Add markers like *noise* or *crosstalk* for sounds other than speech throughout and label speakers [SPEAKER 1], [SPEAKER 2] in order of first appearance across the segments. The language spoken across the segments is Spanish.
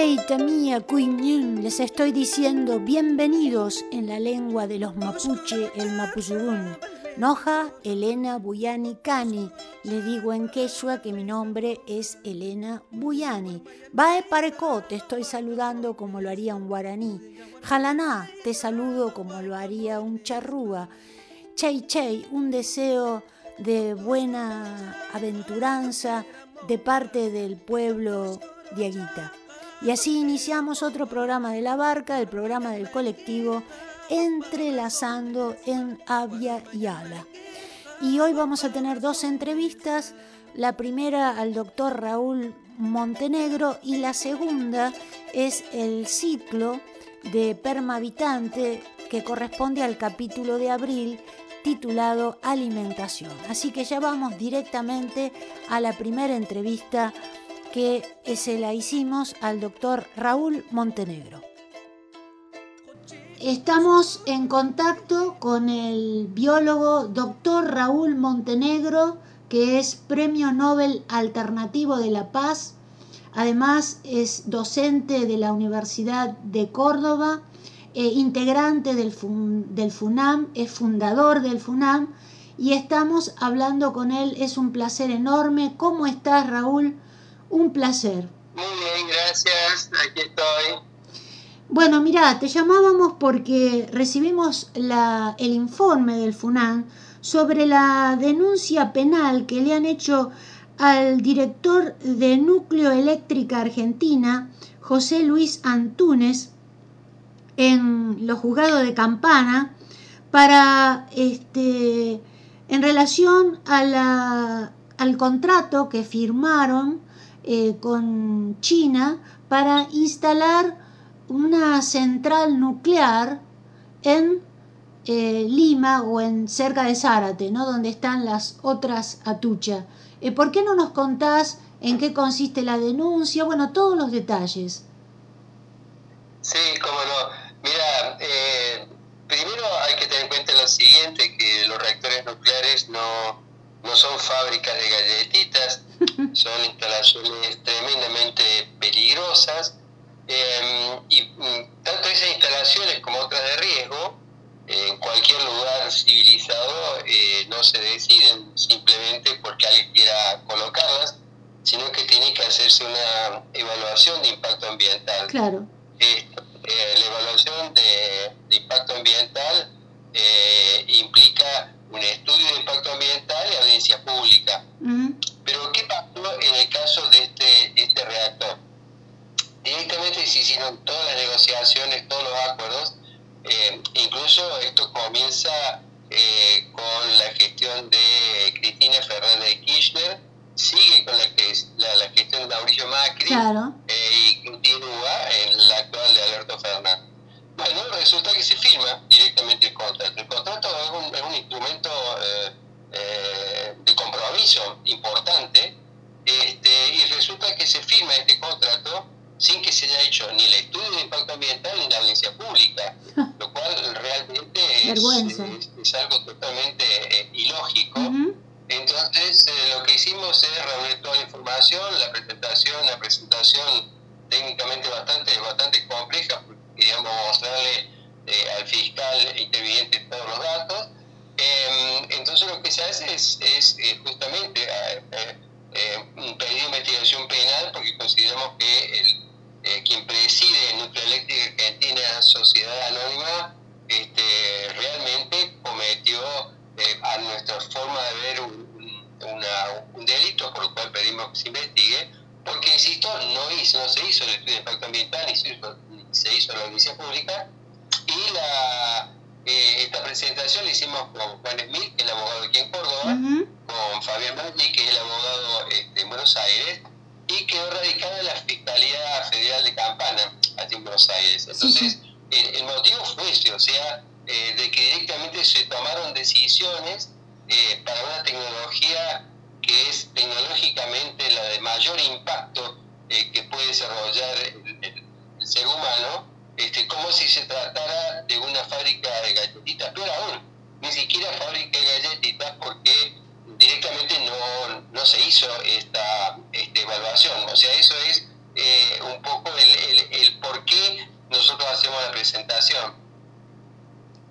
[SPEAKER 1] Leita mía, cuiñún, les estoy diciendo bienvenidos en la lengua de los mapuche, el mapuzurún. Noja Elena Buyani Cani. Le digo en quechua que mi nombre es Elena Buyani. Bae Pareco, te estoy saludando como lo haría un guaraní. Jalaná, te saludo como lo haría un charrúa. Chey Chey, un deseo de buena aventuranza de parte del pueblo Diaguita. Y así iniciamos otro programa de la barca, el programa del colectivo Entrelazando en Avia y Ala. Y hoy vamos a tener dos entrevistas, la primera al doctor Raúl Montenegro y la segunda es el ciclo de Permavitante que corresponde al capítulo de abril titulado Alimentación. Así que ya vamos directamente a la primera entrevista que se la hicimos al doctor Raúl Montenegro. Estamos en contacto con el biólogo doctor Raúl Montenegro, que es Premio Nobel Alternativo de la Paz. Además es docente de la Universidad de Córdoba, e integrante del, del FUNAM, es fundador del FUNAM y estamos hablando con él. Es un placer enorme. ¿Cómo estás, Raúl? Un placer.
[SPEAKER 2] Muy bien, gracias. Aquí estoy.
[SPEAKER 1] Bueno, mira, te llamábamos porque recibimos la, el informe del FUNAN sobre la denuncia penal que le han hecho al director de Núcleo Eléctrica Argentina, José Luis Antúnez, en los juzgados de Campana, para este en relación a la, al contrato que firmaron eh, con China para instalar una central nuclear en eh, Lima o en cerca de Zárate, ¿no? donde están las otras atuchas. Eh, ¿Por qué no nos contás en qué consiste la denuncia? Bueno, todos los detalles.
[SPEAKER 2] Sí, cómo no. Mira, primero hay que tener en cuenta lo siguiente, que los reactores nucleares no, no son fábricas de galletitas, son instalaciones tremendamente peligrosas em, y mm, tanto esas instalaciones como otras de riesgo en cualquier lugar civilizado eh, no se deciden simplemente porque alguien quiera colocarlas, sino que tiene que hacerse una evaluación de impacto ambiental.
[SPEAKER 1] Claro.
[SPEAKER 2] Eh, la evaluación de, impacto ambiental eh, implica un estudio de impacto ambiental y audiencia pública. ¿qué pasó en el caso de este, este reactor? Directamente se hicieron todas las negociaciones, todos los acuerdos, eh, incluso esto comienza eh, con la gestión de Cristina Fernández de Kirchner, sigue con la, la, la gestión de Mauricio Macri eh, y continúa en la actual de Alberto Fernández. Bueno, resulta que se firma directamente el contrato. El contrato es un, es un instrumento de compromiso importante este, y resulta que se firma este contrato sin que se haya hecho ni el estudio de impacto ambiental ni la audiencia pública, lo cual realmente es, algo totalmente eh, ilógico. Entonces, lo que hicimos es reunir toda la información, la presentación, la presentación técnicamente bastante, bastante compleja, queríamos mostrarle eh, al fiscal interviniente todos los datos. Em, entonces lo que se hace es, es eh, justamente eh, pedir investigación penal porque consideramos que el, quien preside Nuclear Eléctrica Argentina Sociedad Anónima este, realmente cometió a nuestra forma de ver un, un delito por lo cual pedimos que se investigue porque insisto no hizo no se hizo el estudio de impacto ambiental ni se hizo se hizo la audiencia pública y la, eh, esta presentación la hicimos con Juan Smith, que es el abogado aquí en Córdoba, con Fabián Maggi, que es el abogado este, en Buenos Aires, y quedó radicada en la Fiscalía Federal de Campana, aquí en Buenos Aires. Entonces, El, motivo fue ese, o sea, eh, de que directamente se tomaron decisiones eh, para una tecnología que es tecnológicamente la de mayor impacto que puede desarrollar el, ser humano, este, como si se tratara de una fábrica de galletitas, pero aún, ni siquiera fábrica de galletitas porque directamente no, no se hizo esta, esta, evaluación. O sea, eso es eh, un poco el, el, por qué nosotros hacemos la presentación.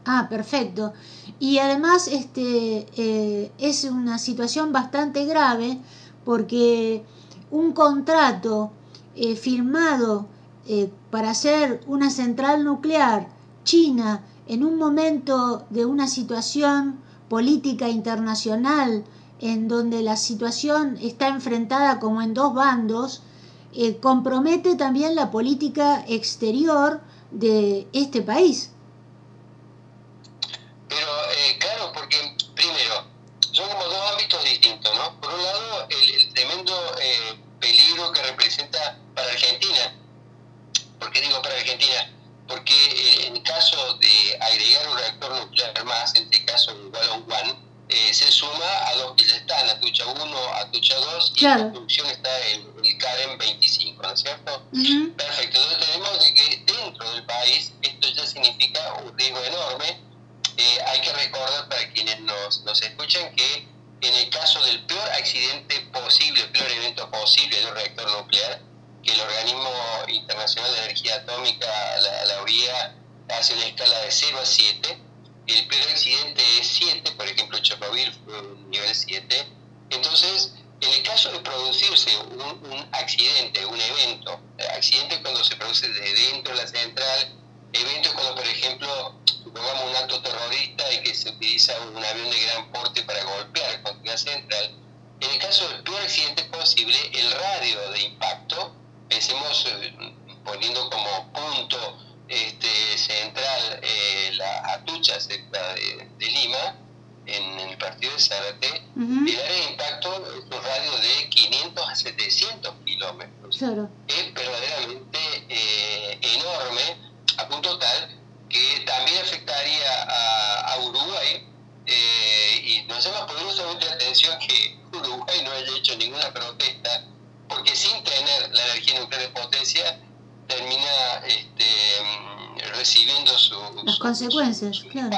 [SPEAKER 1] Ah, perfecto. Y además este, eh, es una situación bastante grave porque un contrato eh, firmado para hacer una central nuclear china en un momento de una situación política internacional en donde la situación está enfrentada como en dos bandos, eh, compromete también la política exterior de este país.
[SPEAKER 2] Pero eh, claro, porque primero, son como dos ámbitos distintos, ¿no? Por un lado, el, tremendo eh, peligro que representa para Argentina. ¿Por qué digo para Argentina? Porque en caso de agregar un reactor nuclear más, en este caso a un one, eh, se suma a dos que ya están, Atucha 1, Atucha 2, y la producción está en el CAREM 25, ¿no es cierto? Perfecto, entonces tenemos de que dentro del país esto ya significa un riesgo enorme. Eh, hay que recordar para quienes nos, nos escuchan que en el caso del peor accidente posible, el peor evento posible de un reactor nuclear, el Organismo Internacional de Energía Atómica, la, la URIA, hace una escala de 0 a 7, el peor accidente es 7, por ejemplo Chernobyl fue un nivel 7, entonces en el caso de producirse un, accidente, un evento, eh, accidente cuando se produce desde dentro de la central, evento cuando por ejemplo supongamos un acto terrorista y que se utiliza un avión de gran porte para golpear contra la central, en el caso del peor accidente posible, el radio de impacto, pensemos eh, poniendo como punto este, central, eh, la Atucha, cerca de, Lima, en, el partido de Zárate, el área de impacto es un radio de 500 a 700 kilómetros. Es verdaderamente eh, enorme, a punto tal que también afectaría a, Uruguay. Eh, y nos llama poderosamente la atención que Uruguay no haya hecho ninguna protesta, porque sin tener la energía nuclear de potencia, termina este, recibiendo sus
[SPEAKER 1] las consecuencias, claro,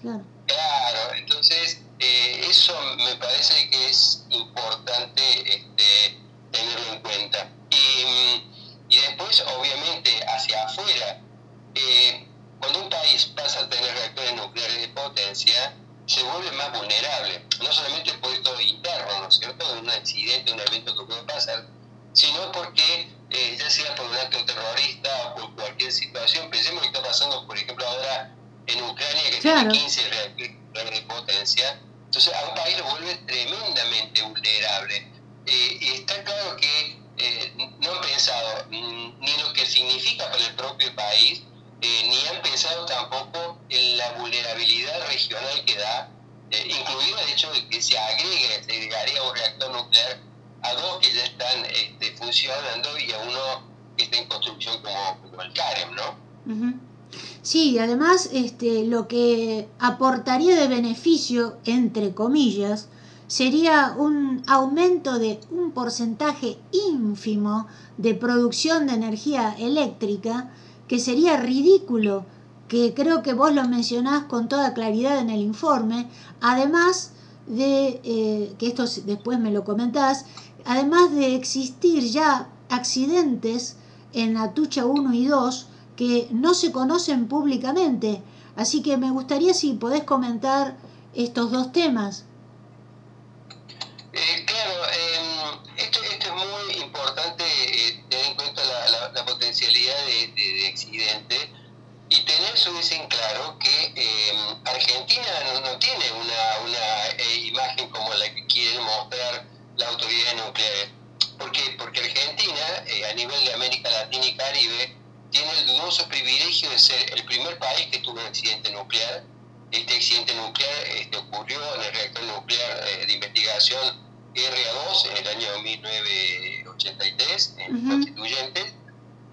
[SPEAKER 2] claro. Claro, entonces eh, eso me parece que es importante este, tenerlo en cuenta. Y, y después, obviamente, hacia afuera, eh, cuando un país pasa a tener reactores nucleares de potencia, se vuelve más vulnerable, no solamente por esto interno, ¿no es cierto?, de un accidente, un evento que puede pasar, sino porque eh, ya sea por un acto terrorista o por cualquier situación. Pensemos que está pasando, por ejemplo, ahora en Ucrania, que tiene 15 reactores de potencia. Entonces, a un país lo vuelve tremendamente vulnerable. Eh, y está claro que eh, no han pensado ni lo que significa para el propio país, ni han pensado tampoco en la vulnerabilidad regional que da, incluido el hecho de que se agregue, se agregaría un reactor nuclear a dos que ya están este, funcionando y a uno que está en construcción como, el CAREM, ¿no?
[SPEAKER 1] Sí, además este, lo que aportaría de beneficio, entre comillas, sería un aumento de un porcentaje ínfimo de producción de energía eléctrica, que sería ridículo, que creo que vos lo mencionás con toda claridad en el informe, además de, eh, que esto después me lo comentás, además de existir ya accidentes en Atucha 1 y 2 que no se conocen públicamente. Así que me gustaría si podés comentar estos dos temas.
[SPEAKER 2] Eh, claro, em, esto, es muy importante eh, tener en cuenta la, potencialidad de, accidente y tener eso en claro que em, Argentina no, tiene una, una eh, imagen como la que quieren mostrar la autoridad nuclear. ¿Por qué? Porque Argentina, eh, a nivel de América Latina y Caribe, tiene el dudoso privilegio de ser el primer país que tuvo un accidente nuclear. Este accidente nuclear este, ocurrió en el reactor nuclear eh, de investigación RA2 en el año 1983, en Constituyentes,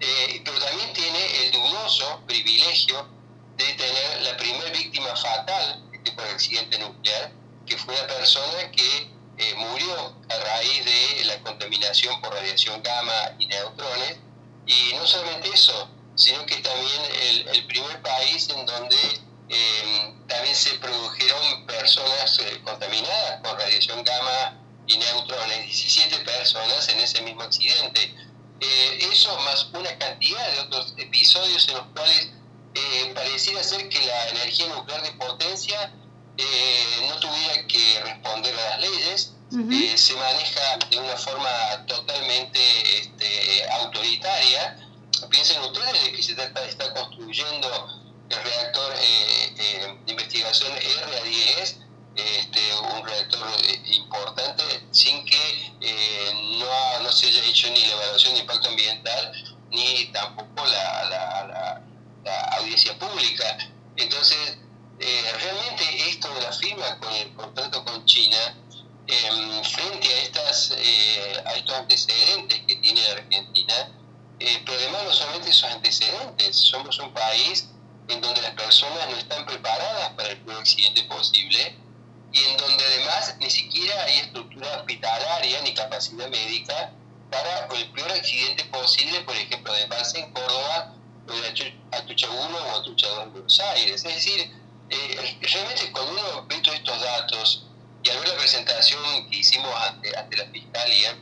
[SPEAKER 2] eh, pero también tiene el dudoso privilegio de tener la primera víctima fatal este, por accidente nuclear, que fue una persona que eh, murió a raíz de la contaminación por radiación gamma y neutrones. Y no solamente eso, sino que también el, el primer país en donde eh, también se produjeron personas eh, contaminadas con radiación gamma y neutrones, 17 personas en ese mismo accidente. eso más una cantidad de otros episodios en los cuales pareciera ser que la energía nuclear de potencia eh, no tuviera que responder a las leyes, eh, se maneja de una forma totalmente este, autoritaria. Piensen ustedes de que se está, construyendo el reactor eh, de investigación RA10, este, un reactor importante, sin que no, no, se haya hecho ni la evaluación de impacto ambiental, ni tampoco la, la, la audiencia pública. Entonces, eh, realmente esto de la firma con el contrato con China, em, frente a, estas, eh, a estos antecedentes que tiene Argentina, eh, pero además no solamente esos antecedentes, somos un país en donde las personas no están preparadas para el peor accidente posible y en donde además ni siquiera hay estructura hospitalaria ni capacidad médica para el peor accidente posible, por ejemplo, de base en Córdoba, o de Atucha 1 o Atucha 2 en Buenos Aires. Es decir, eh, realmente cuando uno ve todos estos datos y al ver la presentación que hicimos ante, ante la Fiscalía,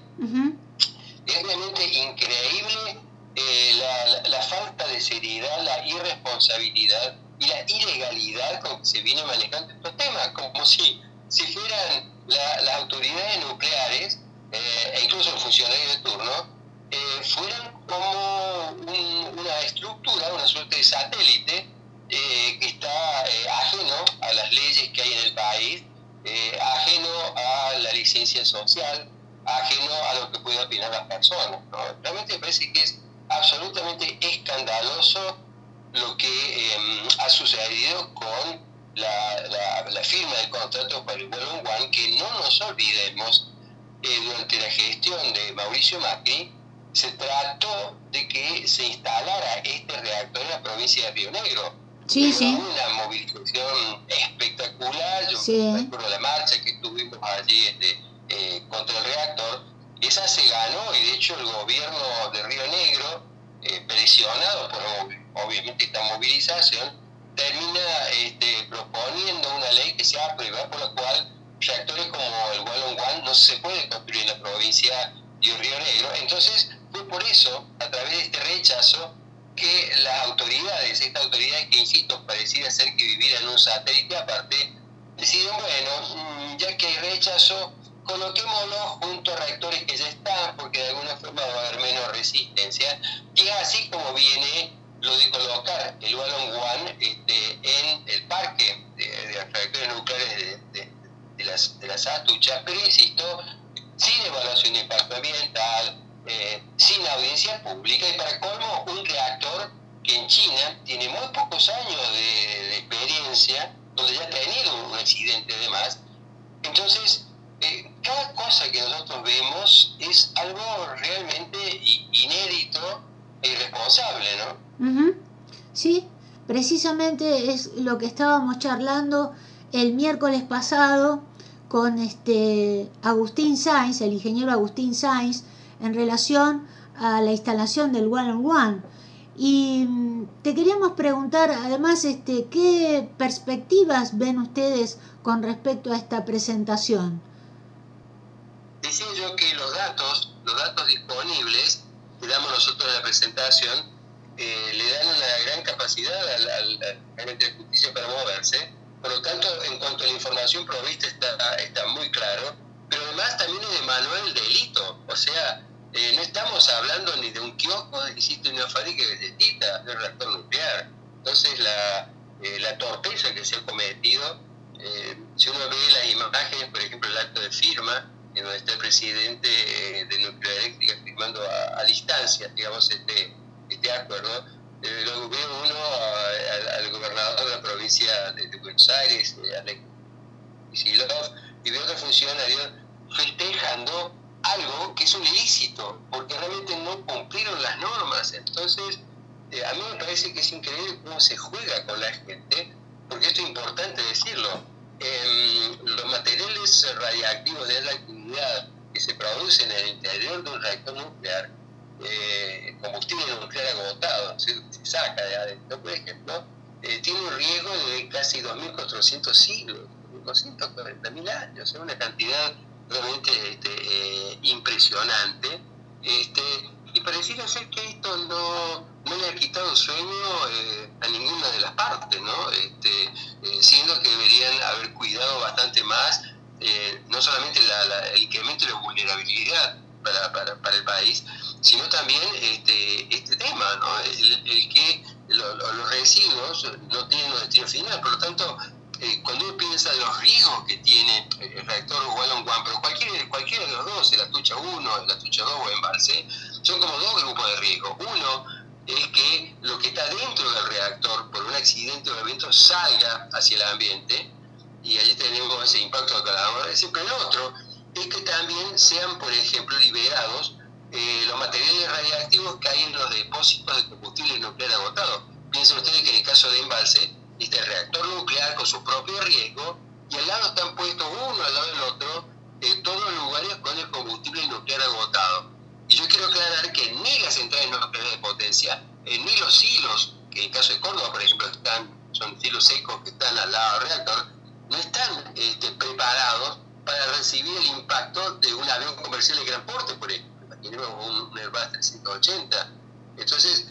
[SPEAKER 2] es realmente increíble eh, la, la, falta de seriedad, la irresponsabilidad y la ilegalidad con que se viene manejando estos temas, como si, si fueran las autoridades nucleares eh, e incluso los funcionarios de turno, fueran como una estructura, una suerte de satélite eh, que está eh, ajeno a las leyes que hay en el país, eh, ajeno a la licencia social, ajeno a lo que puede opinar las personas. Realmente me parece que es absolutamente escandaloso lo que em, ha sucedido con la, la, firma del contrato para el One One, que no nos olvidemos, durante la gestión de Mauricio Macri, se trató de que se instalara este reactor en la provincia de Río Negro
[SPEAKER 1] Sí, sí.
[SPEAKER 2] Una movilización espectacular. Yo recuerdo la marcha que tuvimos allí este, eh, contra el reactor. Esa se ganó y de hecho el gobierno de Río Negro, eh, presionado por obviamente esta movilización, termina este, proponiendo una ley que se aprueba por la cual reactores como el Wallon no se puede construir en la provincia de Río Negro. Entonces fue por eso, a través de este rechazo, que las autoridades, estas autoridades que, insisto, pareciera ser que vivieran en un satélite aparte, deciden, bueno, mm, ya que hay rechazo, coloquémoslo junto a reactores que ya están, porque de alguna forma va a haber menos resistencia, y así como viene lo de colocar el Ballon One este, en el parque de, reactores nucleares de, de, las, de las atuchas, pero insisto, sin evaluación de impacto ambiental, eh, sin audiencia pública y para colmo un reactor que en China tiene muy pocos años de, experiencia, donde ya ha tenido un accidente además. Entonces, eh, cada cosa que nosotros vemos es algo realmente inédito e irresponsable, ¿no?
[SPEAKER 1] Sí, precisamente es lo que estábamos charlando el miércoles pasado con este Agustín Sainz, el ingeniero Agustín Sainz, en relación a la instalación del one on one. Y mm, te queríamos preguntar, además, este, ¿qué perspectivas ven ustedes con respecto a esta presentación?
[SPEAKER 2] Decía yo que los datos, los datos disponibles que damos nosotros en la presentación, eh, le dan una gran capacidad al, al, de justicia para moverse. Por lo tanto, en cuanto a la información provista está, está muy claro, pero además también es de manual del delito. O sea, eh, no estamos hablando ni de un kiosco, existe una fábrica de galletitas, de un reactor nuclear. Entonces la, eh, la torpeza que se ha cometido, eh, si uno ve las imágenes, por ejemplo el acto de firma, en donde está el presidente de Nuclear Eléctrica firmando a, distancia, digamos, este, este acuerdo, lo ve uno provincia de, Buenos Aires, Alex y de otros funcionarios, festejando algo que es un ilícito, porque realmente no cumplieron las normas. Entonces, eh, a mí me parece que es increíble cómo se juega con la gente, porque esto es importante decirlo. los materiales radiactivos de la actividad que se producen en el interior de un reactor nuclear, eh, combustible nuclear agotado, se, saca de adentro, por ejemplo, eh, tiene un riesgo de casi 2.400 siglos, 240.000 años, es una cantidad realmente este, eh, impresionante. Este, y pareciera ser que esto no, no le ha quitado sueño eh, a ninguna de las partes, ¿no? Este, eh, siendo que deberían haber cuidado bastante más no solamente el incremento de la vulnerabilidad para, para, para, el país, sino también este, este tema, ¿no? el, que los residuos no tienen un destino final, por lo tanto eh, cuando uno piensa de los riesgos que tiene el reactor Wallon One, pero cualquier, cualquiera de los dos, el Atucha 1, el Atucha 2 o Embalse, son como dos grupos de riesgo. Uno es que lo que está dentro del reactor por un accidente o evento salga hacia el ambiente y allí tenemos ese impacto de pero el otro es que también sean, por ejemplo, liberados eh, los materiales radiactivos que hay en los depósitos de combustible nuclear agotado. Piensen ustedes que en el caso de Embalse, este reactor nuclear con su propio riesgo, y al lado están puestos uno al lado del otro, en todos los lugares con el combustible nuclear agotado. Y yo quiero aclarar que ni las centrales nucleares de potencia, eh, ni los hilos, que en el caso de Córdoba, por ejemplo, están, son hilos secos que están al lado del reactor, no están este, preparados para recibir el impacto de un avión comercial de gran porte, por ejemplo. Imaginemos un Airbus 380. Entonces,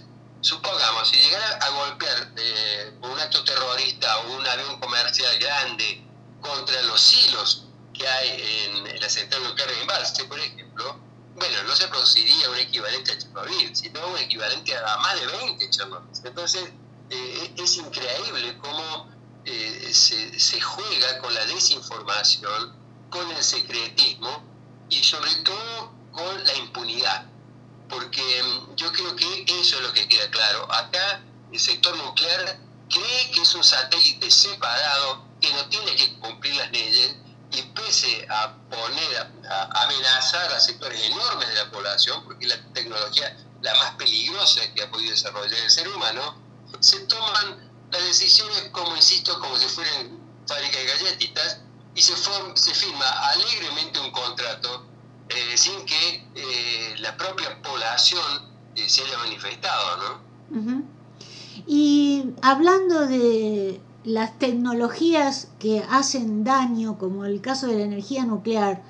[SPEAKER 2] supongamos, si llegara a golpear eh, un acto terrorista o un avión comercial grande contra los hilos que hay en, la central nuclear de Embalse, por ejemplo, bueno, no se produciría un equivalente a Chernobyl, sino un equivalente a más de 20 Chernobyl. Entonces, eh, es increíble cómo eh, se juega con la desinformación, con el secretismo y sobre todo con la impunidad porque mm, yo creo que eso es lo que queda claro. Acá el sector nuclear cree que es un satélite separado, que no tiene que cumplir las leyes y pese a poner, a, amenazar a sectores enormes de la población, porque la tecnología la más peligrosa que ha podido desarrollar el ser humano, se toman las decisiones, como insisto, como si fueran fábrica de galletitas, y se, se firma alegremente un contrato eh, sin que eh, la propia población eh, se haya manifestado, ¿no?
[SPEAKER 1] Y hablando de las tecnologías que hacen daño, como el caso de la energía nuclear,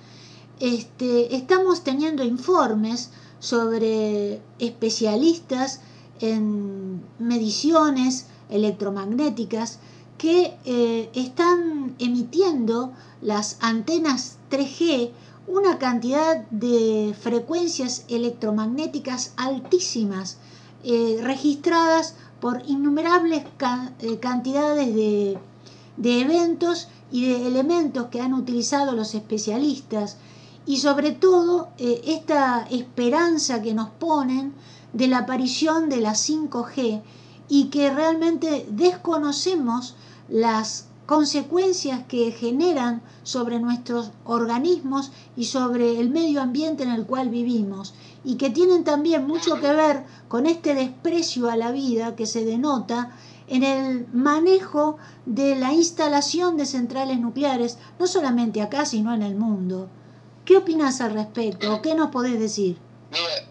[SPEAKER 1] este, estamos teniendo informes sobre especialistas en mediciones electromagnéticas que están emitiendo las antenas 3G una cantidad de frecuencias electromagnéticas altísimas eh, registradas por innumerables eh, cantidades de, eventos y de elementos que han utilizado los especialistas. Y sobre todo eh, esta esperanza que nos ponen de la aparición de la 5G y que realmente desconocemos las consecuencias que generan sobre nuestros organismos y sobre el medio ambiente en el cual vivimos y que tienen también mucho que ver con este desprecio a la vida que se denota en el manejo de la instalación de centrales nucleares, no solamente acá, sino en el mundo. ¿Qué opinas al respecto? ¿Qué nos podés decir?
[SPEAKER 2] Mira,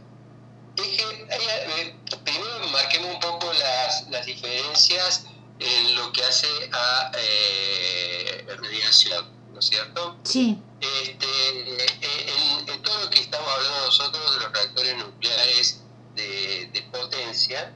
[SPEAKER 2] es que, eh, primero marquemos un poco las, las diferencias en lo que hace a eh, radiación, ¿no es cierto?
[SPEAKER 1] Sí.
[SPEAKER 2] Este, en, todo lo que estamos hablando nosotros de los reactores nucleares de, potencia,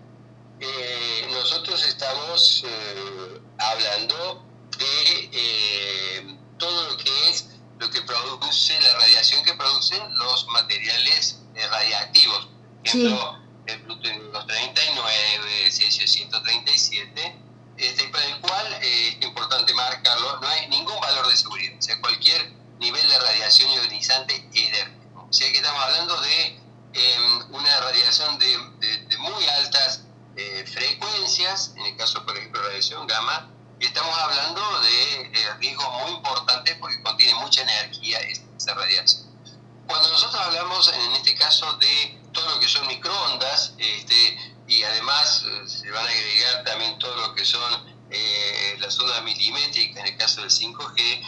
[SPEAKER 2] eh, nosotros estamos eh, hablando de eh, todo lo que es lo que produce, la radiación que producen los materiales radiactivos. Por ejemplo, el plutonio 239, cesio 137 para el cual eh, es importante marcarlo, no hay ningún valor de seguridad, o sea, cualquier nivel de radiación ionizante edérmico. O sea que estamos hablando de em, una radiación de, muy altas eh, frecuencias, en el caso, por ejemplo, radiación gamma, estamos hablando de eh, riesgos muy importantes porque contiene mucha energía esa radiación. Cuando nosotros hablamos, en este caso, de todo lo que son microondas, este, y además eh, se van a agregar también todo lo que son eh, las ondas milimétricas, en el caso del 5G,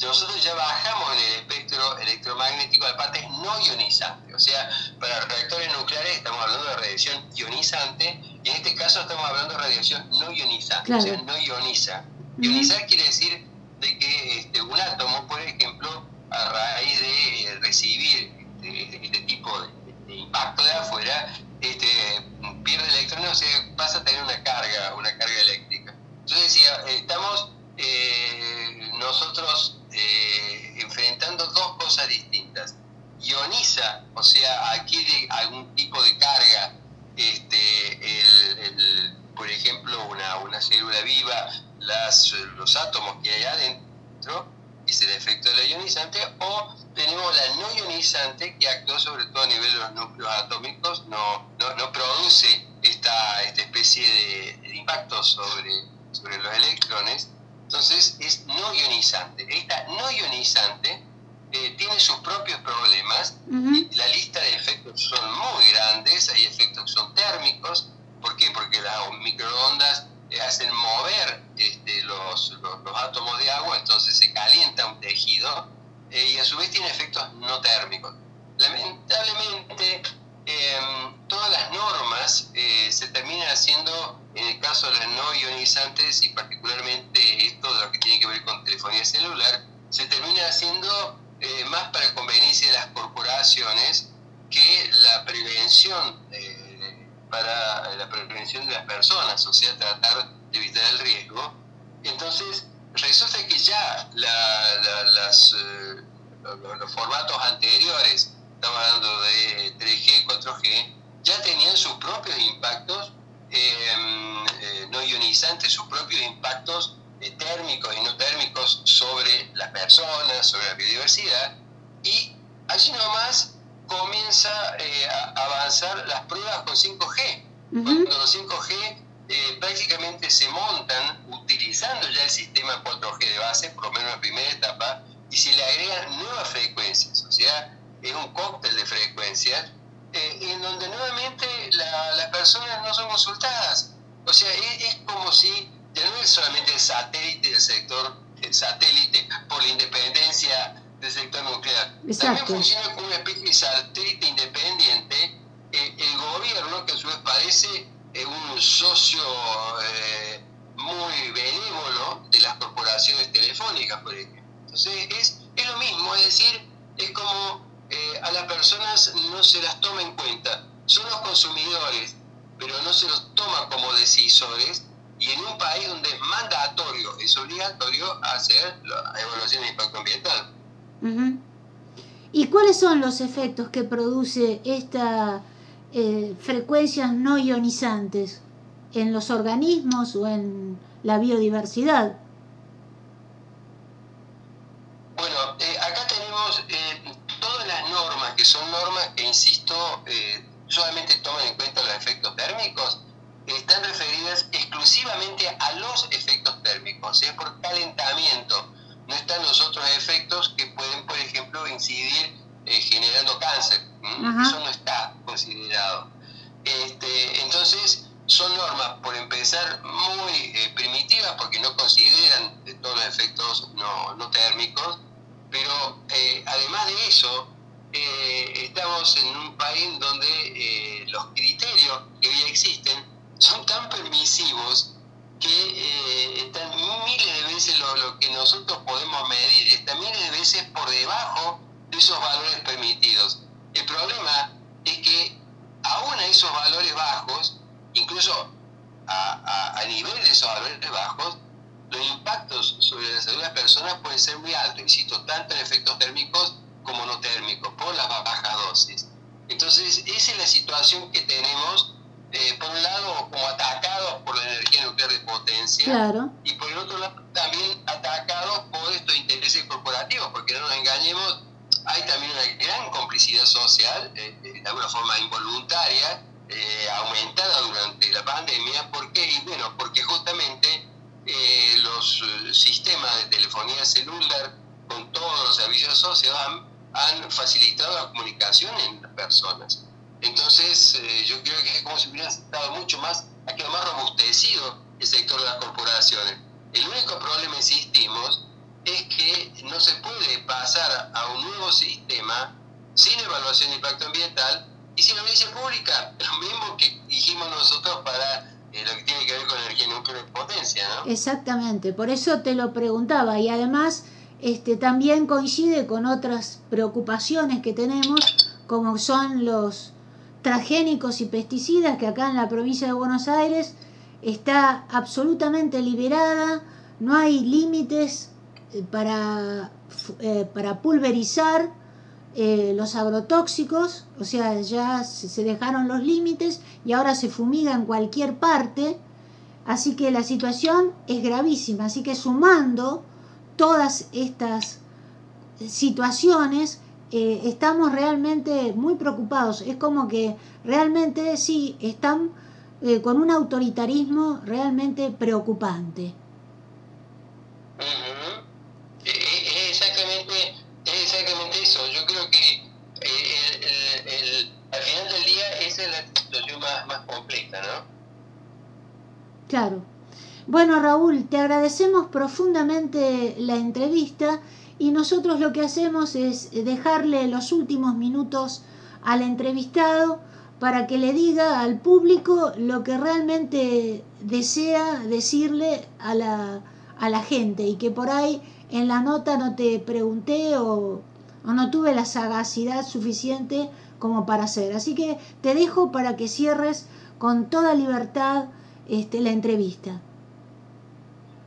[SPEAKER 2] nosotros ya bajamos en el espectro electromagnético a partes no ionizantes. O sea, para reactores nucleares estamos hablando de radiación ionizante y en este caso estamos hablando de radiación no ionizante, o sea, no ioniza. Ionizar quiere decir impactos eh, térmicos y no térmicos sobre las personas, sobre la biodiversidad, y allí nomás comienza eh, a avanzar las pruebas con 5G. Cuando los 5G prácticamente se montan utilizando ya el sistema 4G de base, por lo menos en la primera etapa, y se le agregan nuevas frecuencias, o sea, es un cóctel de frecuencias eh, en donde nuevamente las personas no son consultadas. O sea, es, como si no es solamente el satélite del sector, el satélite por la independencia del sector nuclear. También funciona como una especie de satélite independiente eh, el gobierno, que a su vez parece eh, un socio muy benévolo de las corporaciones telefónicas, por ejemplo. Entonces, es, es lo mismo, es decir, es como eh, a las personas no se las toma en cuenta. Son los consumidores, pero no se los toma como decisores. Y en un país donde es mandatorio, es obligatorio hacer la evaluación de impacto ambiental.
[SPEAKER 1] ¿Y cuáles son los efectos que produce esta eh, frecuencias no ionizantes en los organismos o en la biodiversidad?
[SPEAKER 2] Bueno, eh, acá tenemos todas las normas, que son normas que, insisto, eh, solamente toman en cuenta los efectos térmicos, están referidas exclusivamente a los efectos térmicos, es por calentamiento. No están los otros efectos que pueden, por ejemplo, incidir eh, generando cáncer. Eso no está considerado. Este, entonces, son normas, por empezar, muy eh, primitivas porque no consideran todos los efectos no, no térmicos pero eh, además de eso, eh, estamos en un país donde eh, los criterios que hoy existen son tan permisivos que están miles de veces lo, que nosotros podemos medir, están miles de veces por debajo de esos valores permitidos. El problema es que aún a esos valores bajos, incluso a, a nivel de esos valores bajos, los impactos sobre la salud de las personas pueden ser muy altos, insisto, tanto en efectos térmicos como no térmicos, por las bajas dosis. Entonces, esa es la situación que tenemos, eh, por un lado, como atacados por la energía nuclear de potencia, y por el otro lado, también atacados por estos intereses corporativos, porque no nos engañemos, hay también una gran complicidad social, eh, de alguna forma involuntaria, eh, aumentada durante la pandemia. ¿Por qué? Y bueno, porque justamente eh, celular con todos los servicios asociados han, facilitado la comunicación en las personas. Entonces, eh, yo creo que es como si hubiera estado mucho más, ha quedado más robustecido el sector de las corporaciones. El único problema, insistimos, es que no se puede pasar a un nuevo sistema sin evaluación de impacto ambiental y sin audiencia pública. *laughs* Lo mismo que dijimos nosotros para eh, lo que tiene que ver con energía nuclear de potencia, ¿no?
[SPEAKER 1] Exactamente, por eso te lo preguntaba y además este, también coincide con otras preocupaciones que tenemos, como son los transgénicos y pesticidas, que acá en la provincia de Buenos Aires está absolutamente liberada, no hay límites eh, para, eh, para pulverizar eh, los agrotóxicos, o sea, ya se dejaron los límites y ahora se fumiga en cualquier parte, así que la situación es gravísima, así que sumando todas estas situaciones, estamos realmente muy preocupados, es como que realmente sí, están con un autoritarismo realmente preocupante. Claro. Bueno, Raúl, te agradecemos profundamente la entrevista y nosotros lo que hacemos es dejarle los últimos minutos al entrevistado para que le diga al público lo que realmente desea decirle a la, a la gente y que por ahí en la nota no te pregunté o, o no tuve la sagacidad suficiente como para hacer. Así que te dejo para que cierres con toda libertad este, la entrevista?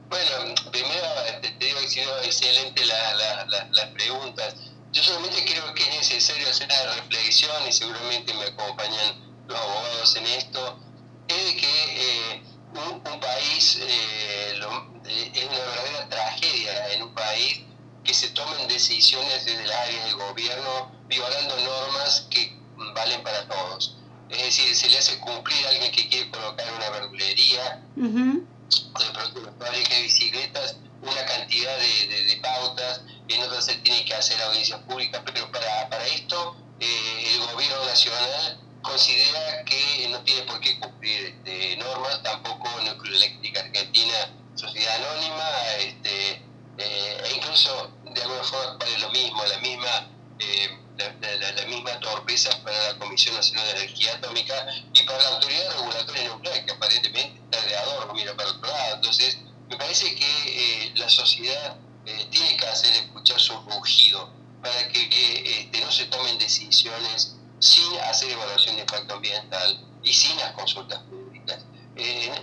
[SPEAKER 2] Bueno, primero este, te digo que ha sido excelente las preguntas. Yo solamente creo que es necesario hacer una reflexión y seguramente me acompañan los abogados en esto, es de que eh, un, país eh, eh, es una verdadera tragedia en un país que se tomen decisiones desde el área del gobierno violando normas que valen para todos. Es decir, se le hace cumplir a alguien que quiere colocar una verdulería, o de pronto los fábricas de bicicletas, una cantidad de, pautas, en otras se tiene que hacer audiencias públicas, pero para, para esto eh, el gobierno nacional considera que no tiene por qué cumplir este, normas, tampoco Nucleoeléctrica Argentina, Sociedad Anónima, este, eh, e incluso de alguna forma vale lo mismo, la misma... Eh, la, misma torpeza para la Comisión Nacional de Energía Atómica y para la Autoridad Regulatoria Nuclear, que aparentemente está creador, mira para otro lado. Entonces, me parece que eh, la sociedad eh, tiene que hacer escuchar su rugido para que eh, este, no se tomen decisiones sin hacer evaluación de impacto ambiental y sin las consultas públicas.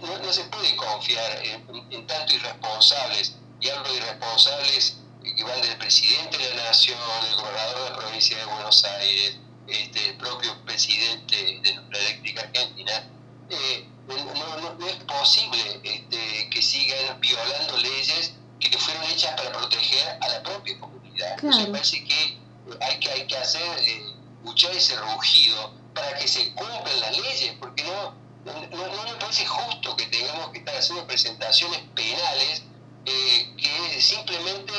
[SPEAKER 2] No, se puede confiar en, en tanto irresponsables, y hablo de irresponsables que van del presidente de la nación, el gobernador de la provincia de Buenos Aires, este, el propio presidente de Nuclear Eléctrica Argentina, eh, no, es posible este, que sigan violando leyes que fueron hechas para proteger a la propia comunidad. Entonces me parece que hay que, hay que hacer, eh, escuchar ese rugido para que se cumplan las leyes, porque no, no, me parece justo que tengamos que estar haciendo presentaciones penales eh, que simplemente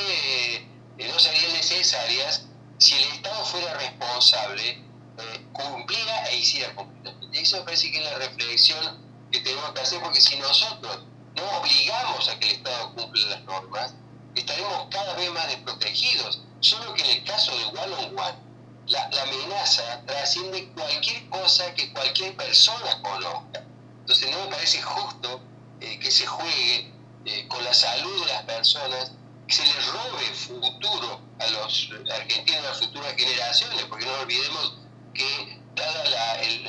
[SPEAKER 2] eh, no serían necesarias si el Estado fuera responsable, eh, cumpliera e hiciera completamente. Eso me parece que es la reflexión que tenemos que hacer, porque si nosotros no obligamos a que el Estado cumpla las normas, estaremos cada vez más desprotegidos. Solo que en el caso de One on One, la, la amenaza trasciende cualquier cosa que cualquier persona conozca. Entonces no me parece justo que se juegue eh, con la salud de las personas, que se les robe futuro a los argentinos, a las futuras generaciones, porque no olvidemos que dada la, el,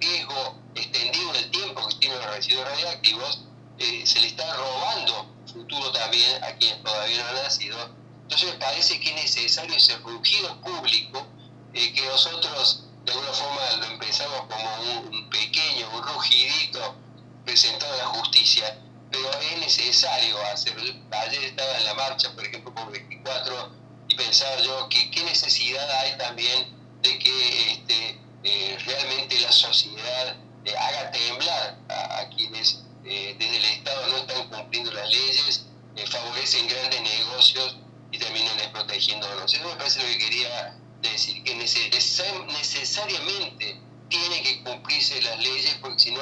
[SPEAKER 2] riesgo extendido del tiempo que tienen los residuos radiactivos, eh, se le está robando futuro también a quienes todavía no han nacido. Entonces me parece que es necesario ese rugido público eh, que nosotros de alguna forma lo empezamos como un, un pequeño, un rugidito presentado a la justicia, pero es necesario hacerlo. Ayer estaba en la marcha, por ejemplo, por 24, y pensaba yo que qué necesidad hay también de que este, eh, realmente la sociedad eh, haga temblar a, quienes eh, desde el Estado no están cumpliendo las leyes, favorecen grandes negocios y terminan desprotegiéndolos. Eso me parece lo que quería decir, que necesariamente tiene que cumplirse las leyes porque si no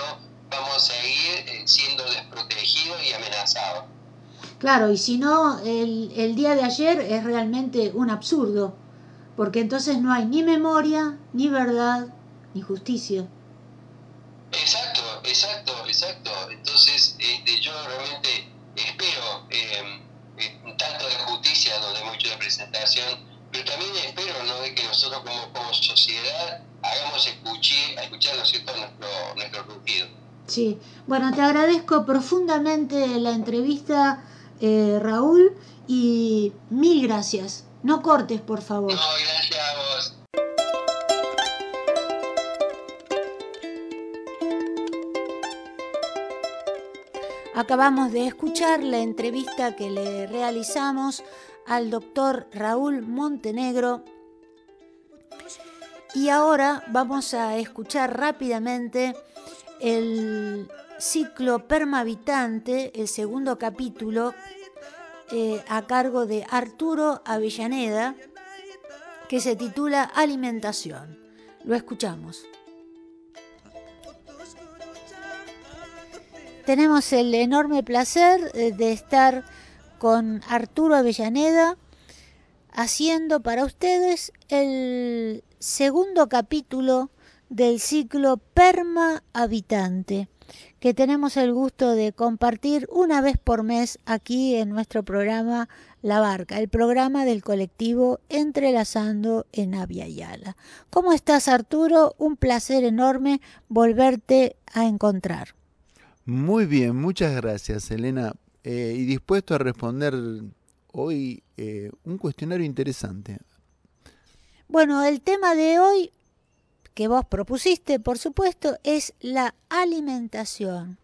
[SPEAKER 2] vamos a seguir eh, siendo desprotegidos y amenazados.
[SPEAKER 1] Claro, y si no, el, el día de ayer es realmente un absurdo, porque entonces no hay ni memoria, ni verdad, ni justicia.
[SPEAKER 2] Exacto, exacto, exacto. Entonces, este, yo realmente espero eh, eh, tanto de justicia, donde hay mucha representación, pero también espero ¿no? de que nosotros como, como sociedad hagamos escuchar, escuchar ¿no cierto? nuestro, nuestro rugido.
[SPEAKER 1] Sí, bueno, te agradezco profundamente la entrevista, eh, Raúl, y mil gracias. No cortes, por favor.
[SPEAKER 2] No, gracias a vos.
[SPEAKER 1] Acabamos de escuchar la entrevista que le realizamos al doctor Raúl Montenegro y ahora vamos a escuchar rápidamente el ciclo Permavitante, el segundo capítulo, eh, a cargo de Arturo Avellaneda, que se titula Alimentación. Lo escuchamos. Tenemos el enorme placer eh, de estar con Arturo Avellaneda haciendo para ustedes el segundo capítulo del ciclo Perma Habitante, que tenemos el gusto de compartir una vez por mes aquí en nuestro programa La Barca, el programa del colectivo Entrelazando en Yala. ¿Cómo estás Arturo? Un placer enorme volverte a encontrar.
[SPEAKER 3] Muy bien, muchas gracias Elena. Eh, y dispuesto a responder hoy eh, un cuestionario interesante.
[SPEAKER 1] Bueno, el tema de hoy que vos propusiste, por supuesto, es la alimentación.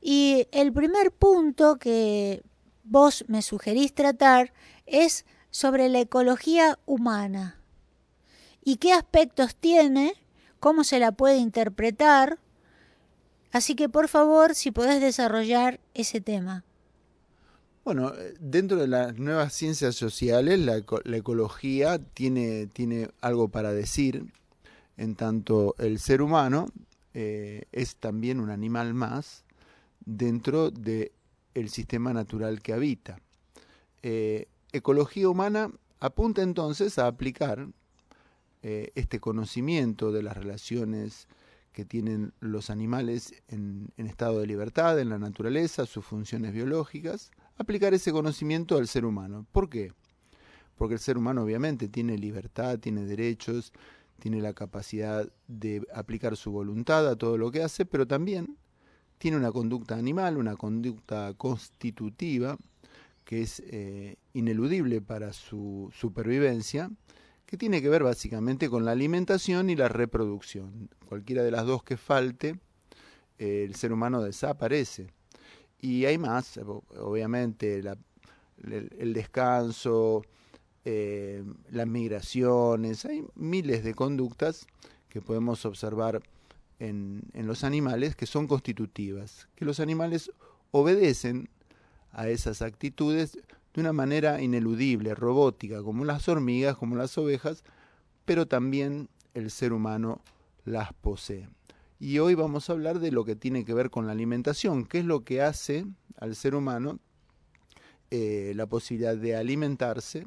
[SPEAKER 1] Y el primer punto que vos me sugerís tratar es sobre la ecología humana y qué aspectos tiene, cómo se la puede interpretar. Así que por favor, si podés desarrollar ese tema.
[SPEAKER 3] Bueno, dentro de las nuevas ciencias sociales, la, ecología tiene, tiene algo para decir en tanto el ser humano eh, es también un animal más dentro del el sistema natural que habita. Eh, ecología humana apunta entonces a aplicar eh, este conocimiento de las relaciones que tienen los animales en, en, estado de libertad, en la naturaleza, sus funciones biológicas, aplicar ese conocimiento al ser humano. ¿Por qué? Porque el ser humano obviamente tiene libertad, tiene derechos, tiene la capacidad de aplicar su voluntad a todo lo que hace, pero también tiene una conducta animal, una conducta constitutiva, que es eh, ineludible para su supervivencia, que tiene que ver básicamente con la alimentación y la reproducción. Cualquiera de las dos que falte, el ser humano desaparece. Y hay más, obviamente, el descanso, eh, las migraciones, hay miles de conductas que podemos observar en, en, los animales que son constitutivas, que los animales obedecen a esas actitudes de una manera ineludible, robótica, como las hormigas, como las ovejas, pero también el ser humano las posee. Y hoy vamos a hablar de lo que tiene que ver con la alimentación, qué es lo que hace al ser humano eh, la posibilidad de alimentarse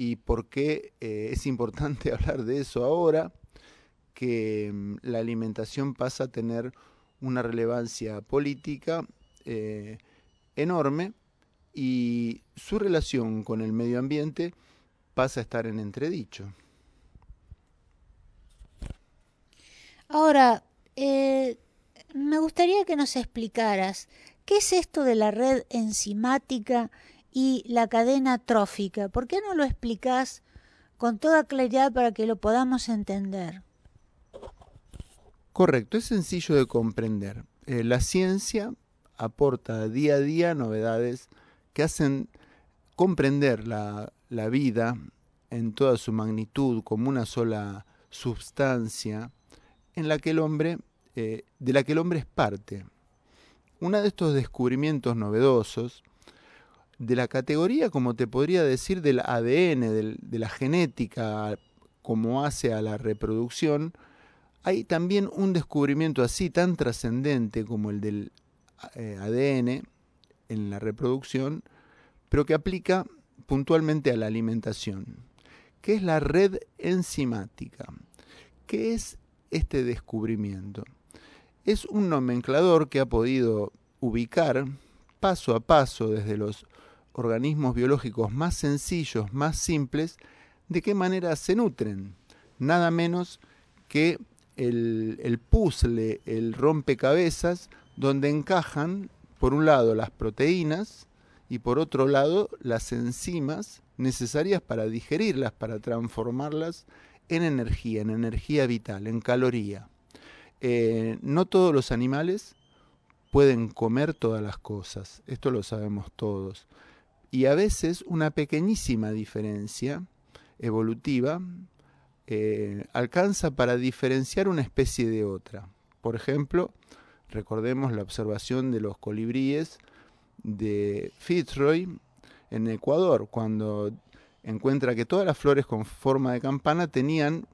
[SPEAKER 3] y por qué eh, es importante *laughs* hablar de eso ahora, que mm, la alimentación pasa a tener una relevancia política eh, enorme y su relación con el medio ambiente pasa a estar en entredicho.
[SPEAKER 1] Ahora, eh, me gustaría que nos explicaras qué es esto de la red enzimática y la cadena trófica. ¿Por qué no lo explicas con toda claridad para que lo podamos entender?
[SPEAKER 3] Correcto, es sencillo de comprender. Eh, la ciencia aporta día a día novedades que hacen comprender la, vida en toda su magnitud como una sola substancia en la que el hombre, eh, de la que el hombre es parte. Uno de estos descubrimientos novedosos de la categoría, como te podría decir, del ADN, de la genética, como hace a la reproducción, hay también un descubrimiento así tan trascendente como el del eh, ADN en la reproducción, pero que aplica puntualmente a la alimentación, que es la red enzimática. ¿Qué es este descubrimiento? Es un nomenclador que ha podido ubicar paso a paso desde los organismos biológicos más sencillos, más simples, de qué manera se nutren. Nada menos que el, el puzzle, el rompecabezas, donde encajan, por un lado, las proteínas y por otro lado, las enzimas necesarias para digerirlas, para transformarlas en energía, en energía vital, en caloría. Eh, no todos los animales pueden comer todas las cosas, esto lo sabemos todos. Y a veces una pequeñísima diferencia evolutiva eh, alcanza para diferenciar una especie de otra. Por ejemplo, recordemos la observación de los colibríes de Fitzroy en Ecuador, cuando encuentra que todas las flores con forma de campana tenían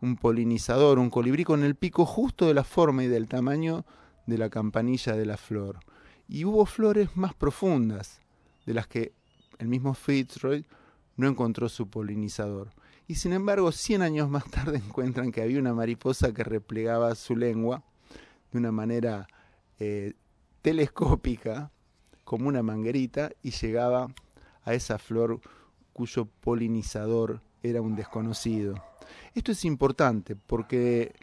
[SPEAKER 3] un polinizador, un colibrí con el pico justo de la forma y del tamaño de la campanilla de la flor. Y hubo flores más profundas, de las que el mismo Fitzroy no encontró su polinizador. Y sin embargo, 100 años más tarde *laughs* encuentran que había una mariposa que replegaba su lengua de una manera eh, telescópica, como una manguerita, y llegaba a esa flor cuyo polinizador era un desconocido. Esto es importante porque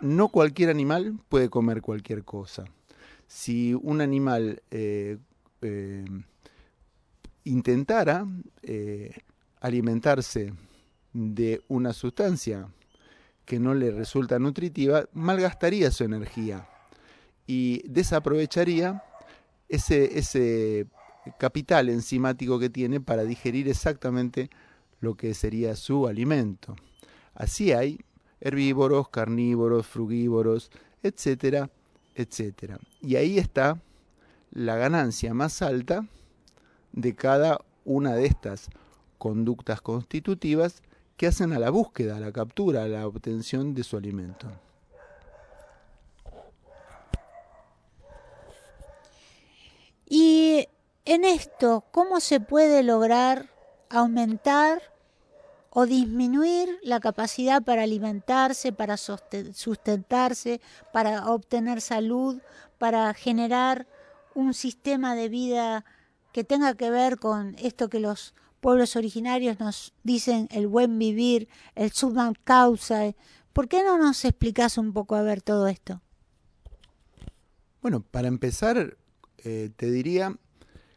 [SPEAKER 3] no cualquier animal puede comer cualquier cosa. Si un animal eh, eh, intentara eh, alimentarse de una sustancia que no le resulta nutritiva, malgastaría su energía y desaprovecharía ese, ese capital enzimático que tiene para digerir exactamente lo que sería su alimento. Así hay herbívoros, carnívoros, frugívoros, etcétera, etcétera. Y ahí está la ganancia más alta de cada una de estas conductas constitutivas que hacen a la búsqueda, a la captura, a la obtención de su alimento.
[SPEAKER 1] Y en esto, ¿cómo se puede lograr aumentar o disminuir la capacidad para alimentarse, para sustentarse, para obtener salud, para generar un sistema de vida que tenga que ver con esto que los pueblos originarios nos dicen el buen vivir, el summa causa. ¿Por qué no nos explicas un poco a ver todo esto?
[SPEAKER 3] Bueno, para empezar, eh, te diría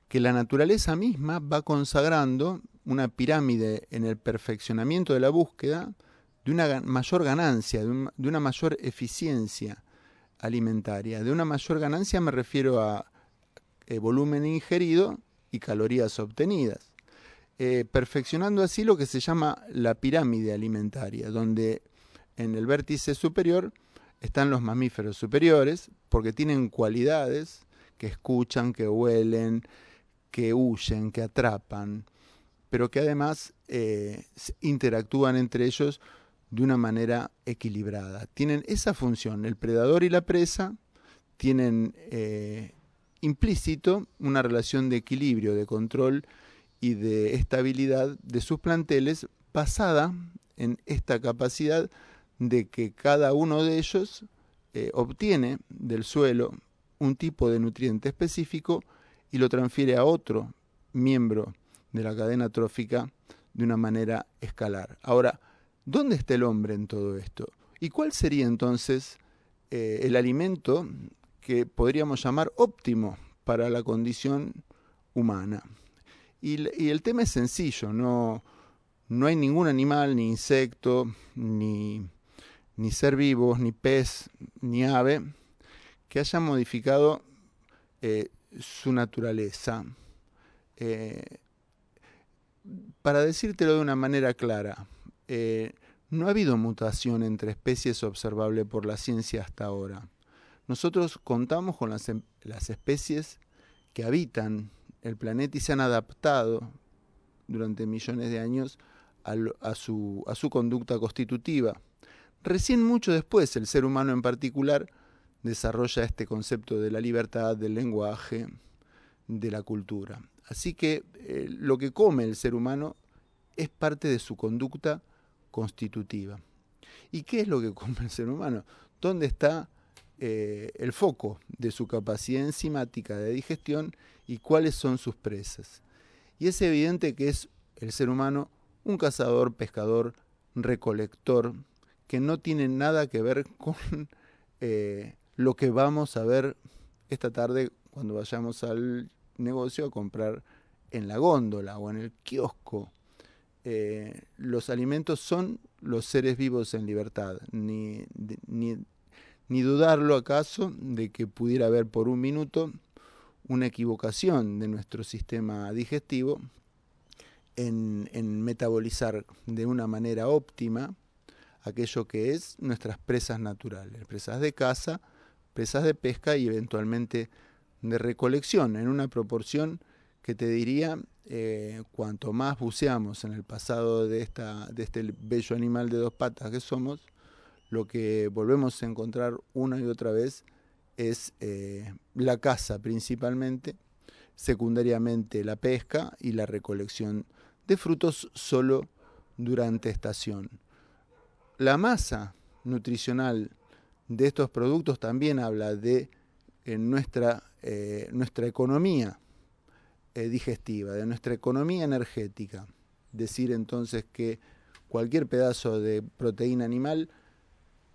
[SPEAKER 3] que la naturaleza misma va consagrando una pirámide en el perfeccionamiento de la búsqueda de una mayor ganancia, de, una mayor eficiencia alimentaria. De una mayor ganancia me refiero a eh, volumen ingerido y calorías obtenidas. Eh, perfeccionando así lo que se llama la pirámide alimentaria, donde en el vértice superior están los mamíferos superiores, porque tienen cualidades que escuchan, que huelen, que huyen, que atrapan, pero que además eh, interactúan entre ellos de una manera equilibrada. Tienen esa función, el predador y la presa tienen eh, implícito una relación de equilibrio, de control y de estabilidad de sus planteles basada en esta capacidad de que cada uno de ellos eh, obtiene del suelo un tipo de nutriente específico y lo transfiere a otro miembro de la cadena trófica de una manera escalar. Ahora, ¿dónde está el hombre en todo esto? ¿Y cuál sería entonces eh, el alimento que podríamos llamar óptimo para la condición humana? Y, el tema es sencillo, no, no hay ningún animal, ni insecto, ni, ni ser vivo, ni pez, ni ave, que haya modificado eh, su naturaleza. Eh, para decírtelo de una manera clara, eh, no ha habido mutación entre especies observable por la ciencia hasta ahora. Nosotros contamos con las, em, las especies que habitan el planeta y se han adaptado durante millones de años a, su, a su conducta constitutiva. Recién mucho después el ser humano en particular desarrolla este concepto de la libertad, del lenguaje, de la cultura. Así que eh, lo que come el ser humano es parte de su conducta constitutiva. ¿Y qué es lo que come el ser humano? ¿Dónde está eh, el foco de su capacidad enzimática de digestión y cuáles son sus presas? Y es evidente que es el ser humano un cazador, pescador, recolector, que no tiene nada que ver con *laughs* eh, lo que vamos a ver esta tarde cuando vayamos al negocio a comprar en la góndola o en el kiosco. Eh, los alimentos son los seres vivos en libertad, ni, ni, ni, dudarlo acaso de que pudiera haber por un minuto una equivocación de nuestro sistema digestivo en, metabolizar de una manera óptima aquello que es nuestras presas naturales, presas de caza, presas de pesca y eventualmente de recolección, en una proporción que te diría, eh, cuanto más buceamos en el pasado de, esta, de este bello animal de dos patas que somos, lo que volvemos a encontrar una y otra vez es eh, la caza principalmente, secundariamente la pesca y la recolección de frutos solo durante estación. La masa nutricional de estos productos también habla de nuestra, eh, nuestra economía eh, digestiva, de nuestra economía energética. Decir entonces que cualquier pedazo de proteína animal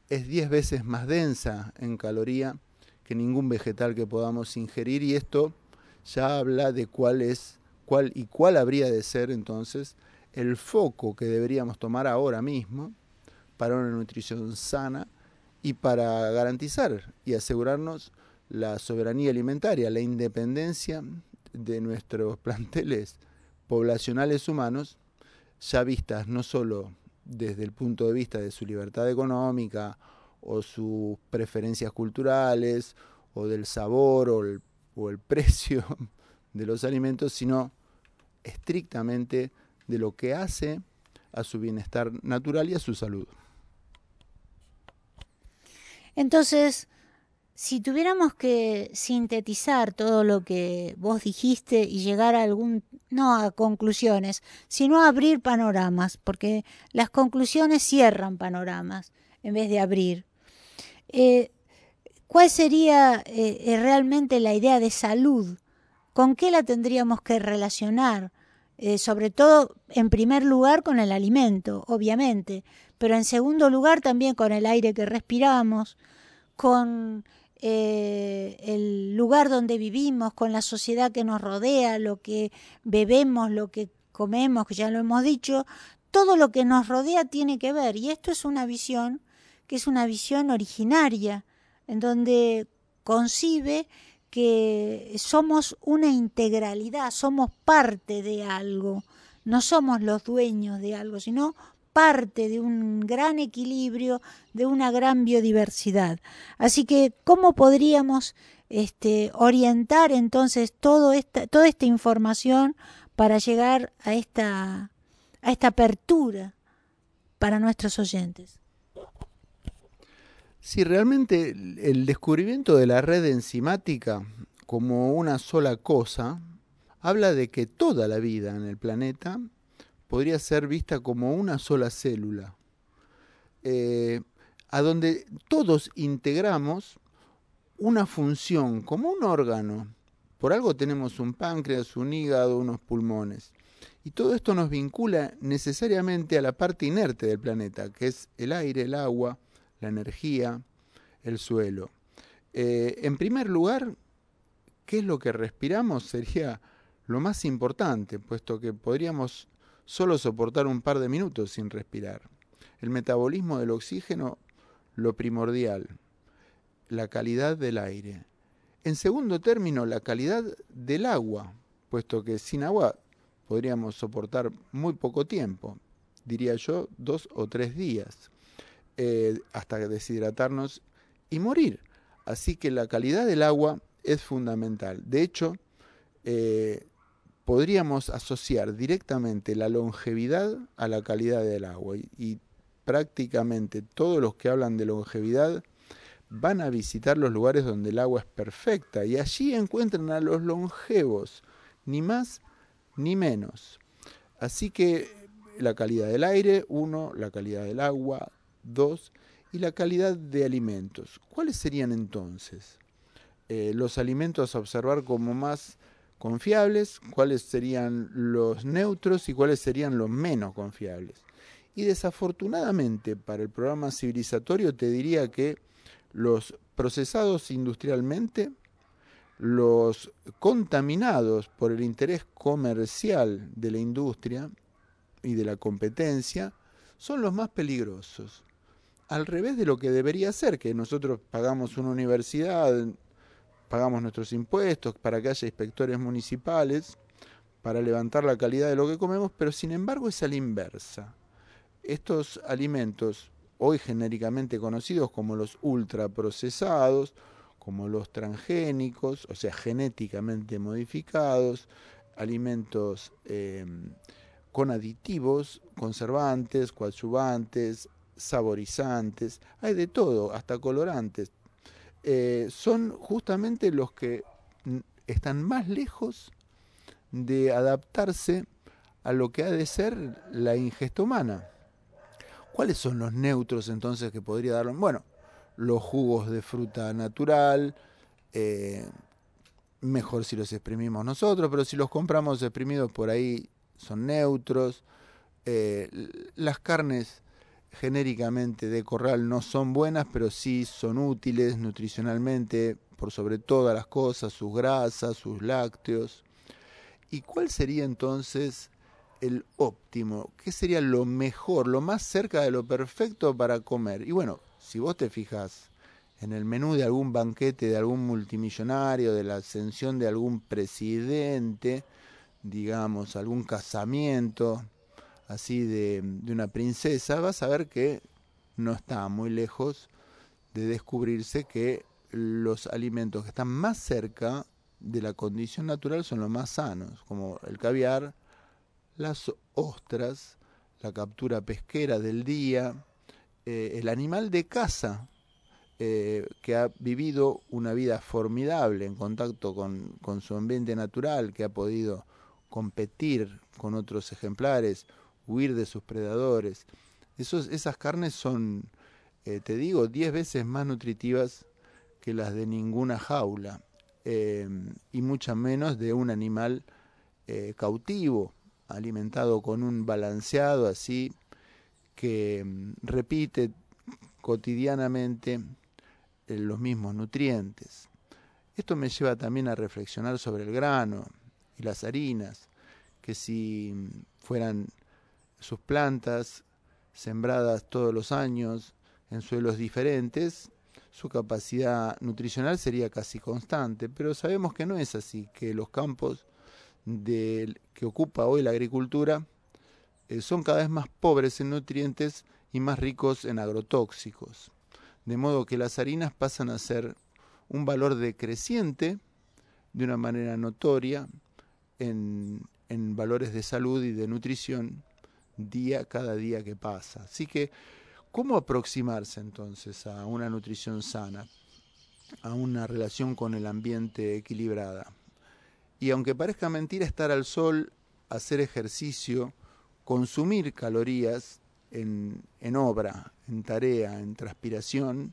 [SPEAKER 3] es 10 veces más densa en caloría que ningún vegetal que podamos ingerir y esto ya habla de cuál es cuál y cuál habría de ser entonces el foco que deberíamos tomar ahora mismo para una nutrición sana y para garantizar y asegurarnos la soberanía alimentaria, la independencia de nuestros *laughs* planteles poblacionales humanos, ya vistas no solo desde el punto de vista de su libertad económica o sus preferencias culturales o del sabor o el, *laughs* precio de los alimentos, sino estrictamente de lo que hace a su bienestar natural y a su salud.
[SPEAKER 1] Entonces, si tuviéramos que sintetizar todo lo que vos dijiste y llegar a algún, no a conclusiones, sino a abrir panoramas, porque las conclusiones cierran panoramas en vez de abrir. Eh, ¿Cuál sería eh, eh, realmente la idea de salud? ¿Con qué la tendríamos que relacionar? sobre todo, en primer lugar, con el alimento, obviamente, pero en segundo lugar también con el aire que respiramos, con eh, el lugar donde vivimos, con la sociedad que nos rodea, lo que bebemos, lo que comemos, que ya lo hemos dicho, todo lo que nos rodea tiene que ver. Y esto es una visión que es una visión originaria, en donde concibe que somos una integralidad, somos parte de algo, no somos los dueños de algo, sino parte de un gran equilibrio, de una gran biodiversidad. Así que, ¿cómo podríamos este, orientar entonces toda esta información para llegar a esta, a esta apertura para nuestros oyentes?
[SPEAKER 3] Si realmente el descubrimiento de la red enzimática como una sola cosa habla de que toda la vida en el planeta podría ser vista como una sola célula, eh, a donde todos integramos una función, como un órgano. Por algo tenemos un páncreas, un hígado, unos pulmones. Y todo esto nos vincula necesariamente a la parte inerte del planeta, que es el aire, el agua, la energía, el suelo. Eh, en primer lugar, ¿qué es lo que respiramos? Sería lo más importante, puesto que podríamos solo soportar un par de minutos sin respirar. El metabolismo del oxígeno, lo primordial, la calidad del aire. En segundo término, la calidad del agua, puesto que sin agua podríamos soportar muy poco tiempo, diría yo dos o tres días, eh, hasta deshidratarnos y morir. Así que la calidad del agua es fundamental. De hecho, eh, podríamos asociar directamente la longevidad a la calidad del agua y, prácticamente todos los que hablan de longevidad van a visitar los lugares donde el agua es perfecta y allí encuentran a los longevos, ni más ni menos. Así que la calidad del aire, uno, la calidad del agua, dos, y la calidad de alimentos. ¿Cuáles serían entonces eh, los alimentos a observar como más confiables, cuáles serían los neutros y cuáles serían los menos confiables? Y desafortunadamente para el programa civilizatorio te diría que los procesados industrialmente, los contaminados por el interés comercial de la industria y de la competencia, son los más peligrosos al revés de lo que debería ser, que nosotros pagamos una universidad, pagamos nuestros impuestos para que haya inspectores municipales, para levantar la calidad de lo que comemos, pero sin embargo es a la inversa. Estos alimentos, hoy genéricamente conocidos como los ultraprocesados, como los transgénicos, o sea, genéticamente modificados, alimentos eh, con aditivos, conservantes, coadyuvantes, saborizantes, hay de todo, hasta colorantes. Eh, son justamente los que están más lejos de adaptarse a lo que ha de ser la ingesta humana. ¿Cuáles son los neutros entonces que podría darlo? Bueno, los jugos de fruta natural, eh, mejor si los exprimimos nosotros, pero si los compramos exprimidos por ahí son neutros. Eh, las carnes genéricamente de corral no son buenas, pero sí son útiles nutricionalmente, por sobre todas las cosas, sus grasas, sus lácteos. ¿Y cuál sería entonces el óptimo? ¿Qué sería lo mejor, lo más cerca de lo perfecto para comer? Y bueno, si vos te fijas en el menú de algún banquete de algún multimillonario, de la ascensión de algún presidente, digamos, algún casamiento, así de, una princesa, vas a ver que no está muy lejos de descubrirse que los alimentos que están más cerca de la condición natural son los más sanos, como el caviar, las ostras, la captura pesquera del día, eh, el animal de caza, eh, que ha vivido una vida formidable en contacto con, con su ambiente natural, que ha podido competir con otros ejemplares, huir de sus predadores. Esos, esas carnes son, eh, te digo, diez veces más nutritivas que las de ninguna jaula eh, y muchas menos de un animal eh, cautivo, alimentado con un balanceado así que mm, repite cotidianamente los mismos nutrientes. Esto me lleva también a reflexionar sobre el grano y las harinas, que si fueran sus plantas, sembradas todos los años en suelos diferentes, su capacidad nutricional sería casi constante, pero sabemos que no es así, que los campos de, que ocupa hoy la agricultura eh, son cada vez más pobres en nutrientes y más ricos en agrotóxicos, de modo que las harinas pasan a ser un valor decreciente de una manera notoria en, en valores de salud y de nutrición día cada día que pasa. Así que, ¿cómo aproximarse entonces a una nutrición sana, a una relación con el ambiente equilibrada? Y aunque parezca mentira, estar al sol, hacer ejercicio, consumir calorías en, en obra, en tarea, en transpiración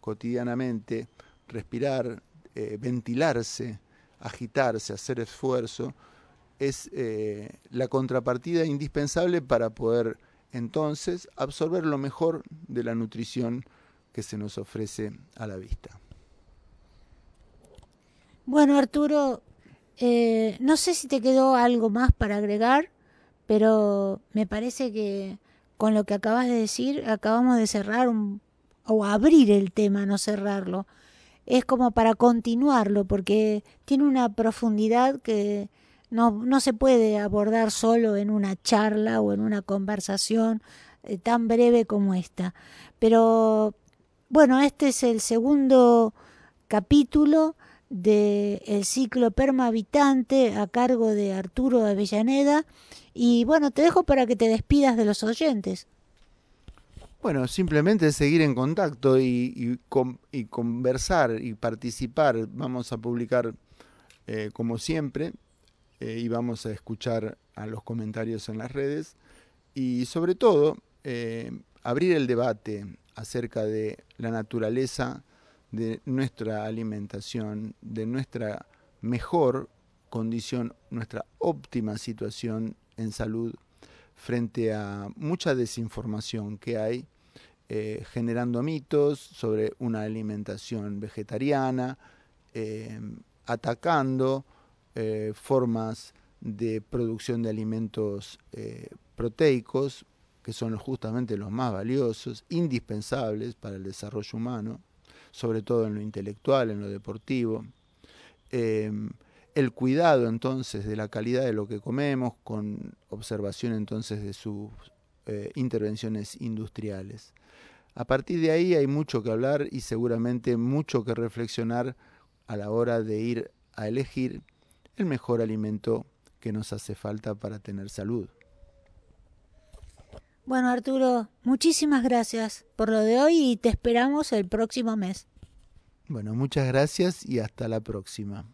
[SPEAKER 3] cotidianamente, respirar, eh, ventilarse, agitarse, hacer esfuerzo, es eh, la contrapartida indispensable para poder entonces absorber lo mejor de la nutrición que se nos ofrece a la vista.
[SPEAKER 1] Bueno, Arturo, eh, no sé si te quedó algo más para agregar, pero me parece que con lo que acabas de decir, acabamos de cerrar un, o abrir el tema, no cerrarlo. Es como para continuarlo, porque tiene una profundidad que no, no se puede abordar solo en una charla o en una conversación eh, tan breve como esta. Pero bueno, este es el segundo capítulo del ciclo Permahabitante a cargo de Arturo Avellaneda. Y bueno, te dejo para que te despidas de los oyentes.
[SPEAKER 3] Bueno, simplemente seguir en contacto y, y, conversar y participar. Vamos a publicar eh, como siempre eh, y vamos a escuchar a los comentarios en las redes. Y sobre todo eh, abrir el debate acerca de la naturaleza de nuestra alimentación, de nuestra mejor condición, nuestra óptima situación en salud frente a mucha desinformación que hay, eh, generando mitos sobre una alimentación vegetariana, atacando eh, formas de producción de alimentos proteicos, que son justamente los más valiosos, indispensables para el desarrollo humano, sobre todo en lo intelectual, en lo deportivo el cuidado entonces de la calidad de lo que comemos con observación entonces de sus eh, intervenciones industriales. A partir de ahí hay mucho que hablar y seguramente mucho que reflexionar a la hora de ir a elegir el mejor alimento que nos hace falta para tener salud.
[SPEAKER 1] Bueno Arturo, muchísimas gracias por lo de hoy y te esperamos el próximo mes.
[SPEAKER 3] Bueno, muchas gracias y hasta la próxima.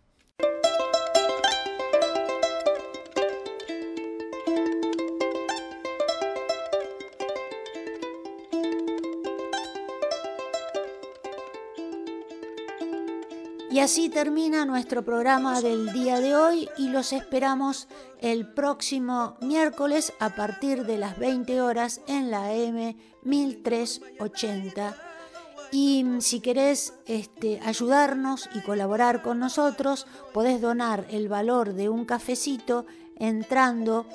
[SPEAKER 1] Y así termina nuestro programa del día de hoy y los esperamos el próximo miércoles a partir de las 20 horas en la M 1380. Y si querés este, ayudarnos y colaborar con nosotros, podés donar el valor de un cafecito entrando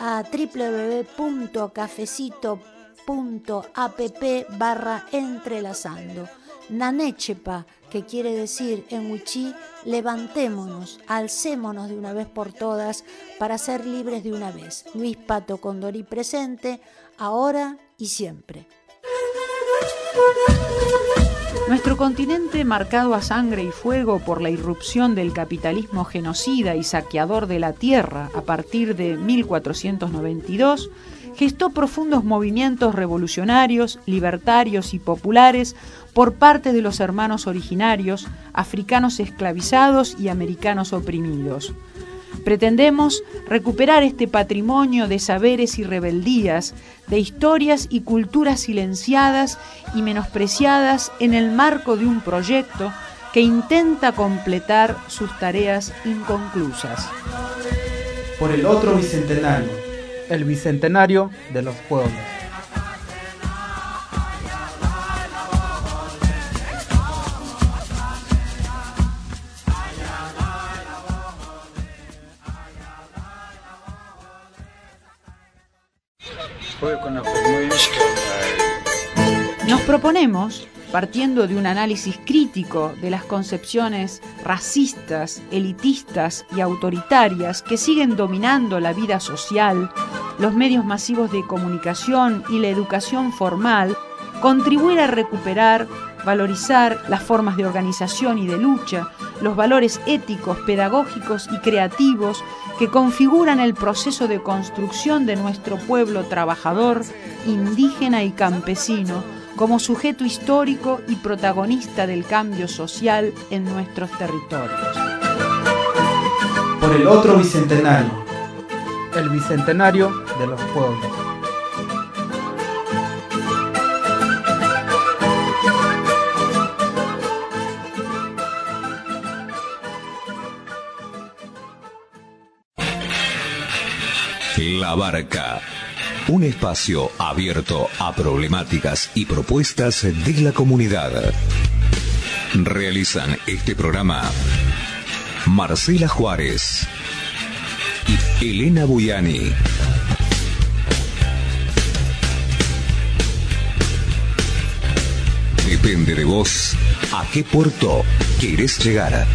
[SPEAKER 1] a www.cafecito.app barra entrelazando. Nanechepa que quiere decir en Wichí, levantémonos, alcémonos de una vez por todas para ser libres de una vez. Luis Pato Condorí presente, ahora y siempre.
[SPEAKER 4] Nuestro continente, marcado a sangre y fuego por la irrupción del capitalismo genocida y saqueador de la tierra a partir de 1492, gestó profundos movimientos revolucionarios, libertarios y populares por parte de los hermanos originarios, africanos esclavizados y americanos oprimidos. Pretendemos recuperar este patrimonio de saberes y rebeldías, de historias y culturas silenciadas y menospreciadas en el marco de un proyecto que intenta completar sus tareas inconclusas.
[SPEAKER 5] Por el otro bicentenario, el bicentenario de los pueblos.
[SPEAKER 4] Nos proponemos, partiendo de un análisis crítico de las concepciones racistas, elitistas y autoritarias que siguen dominando la vida social, los medios masivos de comunicación y la educación formal, contribuir a recuperar, valorizar las formas de organización y de lucha, los valores éticos, pedagógicos y creativos que configuran el proceso de construcción de nuestro pueblo trabajador, indígena y campesino, como sujeto histórico y protagonista del cambio social en nuestros territorios.
[SPEAKER 5] Por el otro bicentenario, el bicentenario de los pueblos.
[SPEAKER 6] La Barca. Un espacio abierto a problemáticas y propuestas de la comunidad. Realizan este programa Marcela Juárez y Elena Buyani. Depende de vos a qué puerto quieres llegar.